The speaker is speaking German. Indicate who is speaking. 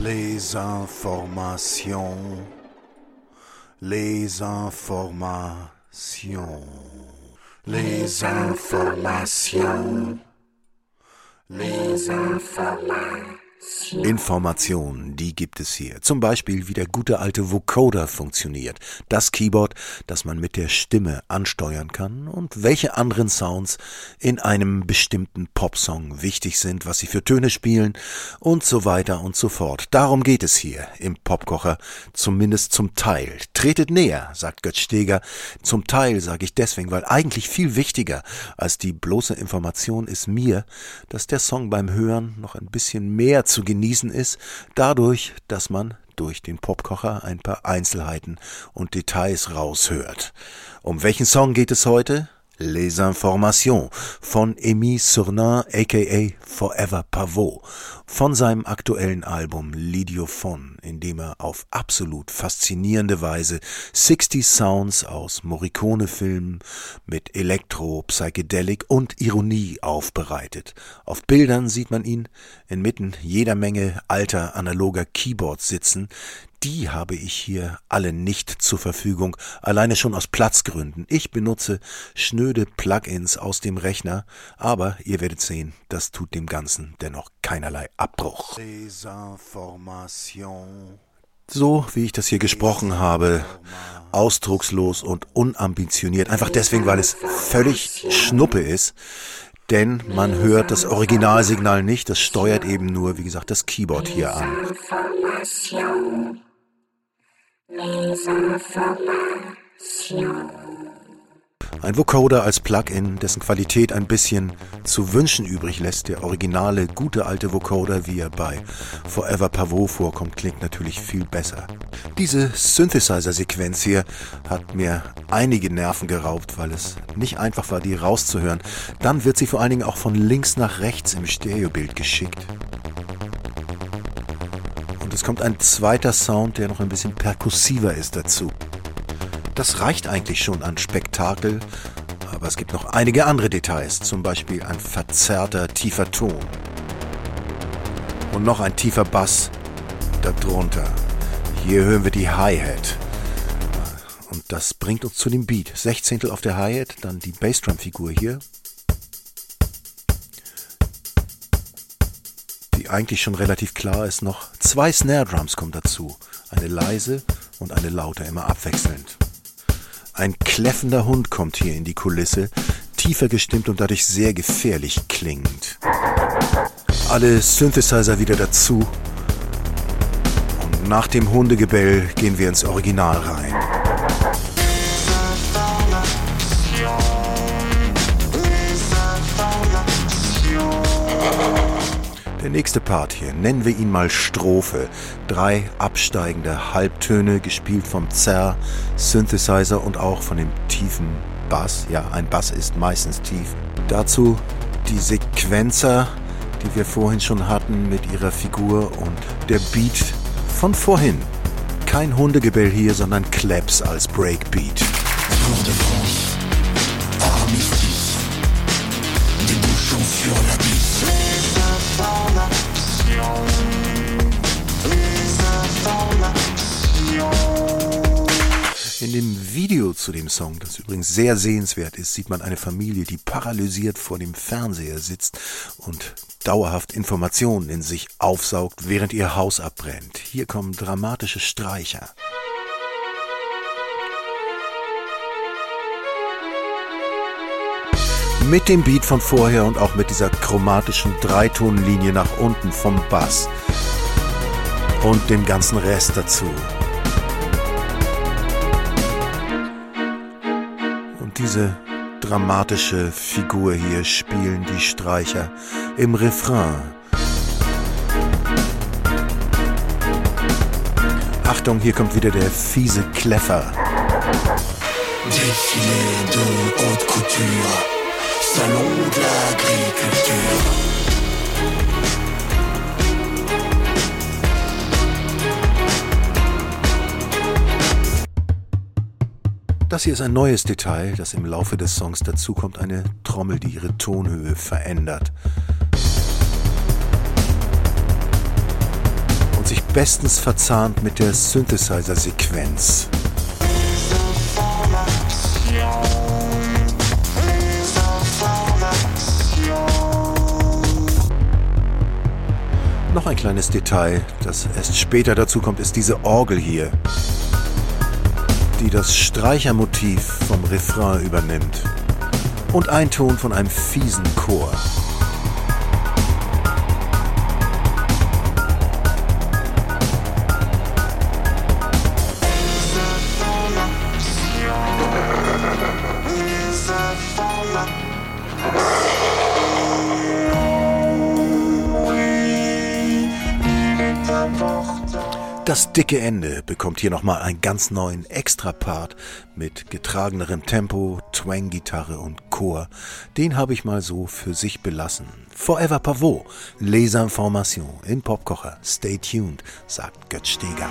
Speaker 1: Les informations. Les informations. Les informations. Les informations. Informationen, die gibt es hier. Zum Beispiel, wie der gute alte Vocoder funktioniert. Das Keyboard, das man mit der Stimme ansteuern kann und welche anderen Sounds in einem bestimmten Popsong wichtig sind, was sie für Töne spielen und so weiter und so fort. Darum geht es hier im Popkocher, zumindest zum Teil. Tretet näher, sagt Götz Steger. Zum Teil sage ich deswegen, weil eigentlich viel wichtiger als die bloße Information ist mir, dass der Song beim Hören noch ein bisschen mehr zu genießen ist, dadurch, dass man durch den Popkocher ein paar Einzelheiten und Details raushört. Um welchen Song geht es heute? Les Informations von Amy Surnin aka Forever Pavot von seinem aktuellen Album Lidiophon, in dem er auf absolut faszinierende Weise 60 Sounds aus Morricone-Filmen mit Elektro, Psychedelic und Ironie aufbereitet. Auf Bildern sieht man ihn inmitten jeder Menge alter analoger Keyboards sitzen, die habe ich hier alle nicht zur Verfügung, alleine schon aus Platzgründen. Ich benutze schnöde Plugins aus dem Rechner, aber ihr werdet sehen, das tut dem Ganzen dennoch keinerlei Abbruch. So wie ich das hier gesprochen habe, ausdruckslos und unambitioniert, einfach deswegen, weil es völlig Schnuppe ist, denn man hört das Originalsignal nicht, das steuert eben nur, wie gesagt, das Keyboard hier an. Ein Vocoder als Plugin, dessen Qualität ein bisschen zu wünschen übrig lässt. Der originale, gute alte Vocoder, wie er bei Forever Pavot vorkommt, klingt natürlich viel besser. Diese Synthesizer-Sequenz hier hat mir einige Nerven geraubt, weil es nicht einfach war, die rauszuhören. Dann wird sie vor allen Dingen auch von links nach rechts im Stereobild geschickt es kommt ein zweiter Sound, der noch ein bisschen perkussiver ist dazu. Das reicht eigentlich schon an Spektakel, aber es gibt noch einige andere Details, zum Beispiel ein verzerrter tiefer Ton. Und noch ein tiefer Bass darunter. Hier hören wir die Hi-Hat. Und das bringt uns zu dem Beat. Sechzehntel auf der Hi-Hat, dann die Bassdrum-Figur hier. Eigentlich schon relativ klar ist, noch zwei Snare Drums kommen dazu. Eine leise und eine laute, immer abwechselnd. Ein kläffender Hund kommt hier in die Kulisse, tiefer gestimmt und dadurch sehr gefährlich klingend. Alle Synthesizer wieder dazu. Und nach dem Hundegebell gehen wir ins Original rein. Der nächste Part hier, nennen wir ihn mal Strophe. Drei absteigende Halbtöne, gespielt vom Zerr, Synthesizer und auch von dem tiefen Bass. Ja, ein Bass ist meistens tief. Dazu die Sequenzer, die wir vorhin schon hatten mit ihrer Figur und der Beat von vorhin. Kein Hundegebell hier, sondern Claps als Breakbeat. In dem Video zu dem Song, das übrigens sehr sehenswert ist, sieht man eine Familie, die paralysiert vor dem Fernseher sitzt und dauerhaft Informationen in sich aufsaugt, während ihr Haus abbrennt. Hier kommen dramatische Streicher. Mit dem Beat von vorher und auch mit dieser chromatischen Dreitonlinie nach unten vom Bass und dem ganzen Rest dazu. Diese dramatische Figur hier spielen die Streicher im Refrain. Achtung, hier kommt wieder der fiese Kleffer. Défilé de haute couture. Salon de l'agriculture. Das hier ist ein neues Detail, das im Laufe des Songs dazukommt, eine Trommel, die ihre Tonhöhe verändert. Und sich bestens verzahnt mit der Synthesizer-Sequenz. Noch ein kleines Detail, das erst später dazu kommt, ist diese Orgel hier, die das Streichermotiv vom Refrain übernimmt. Und ein Ton von einem fiesen Chor. Das dicke Ende bekommt hier nochmal einen ganz neuen Extra-Part mit getragenerem Tempo, Twang-Gitarre und Chor. Den habe ich mal so für sich belassen. Forever Pavot, Les Informations in Popkocher. Stay tuned, sagt Götz Steger.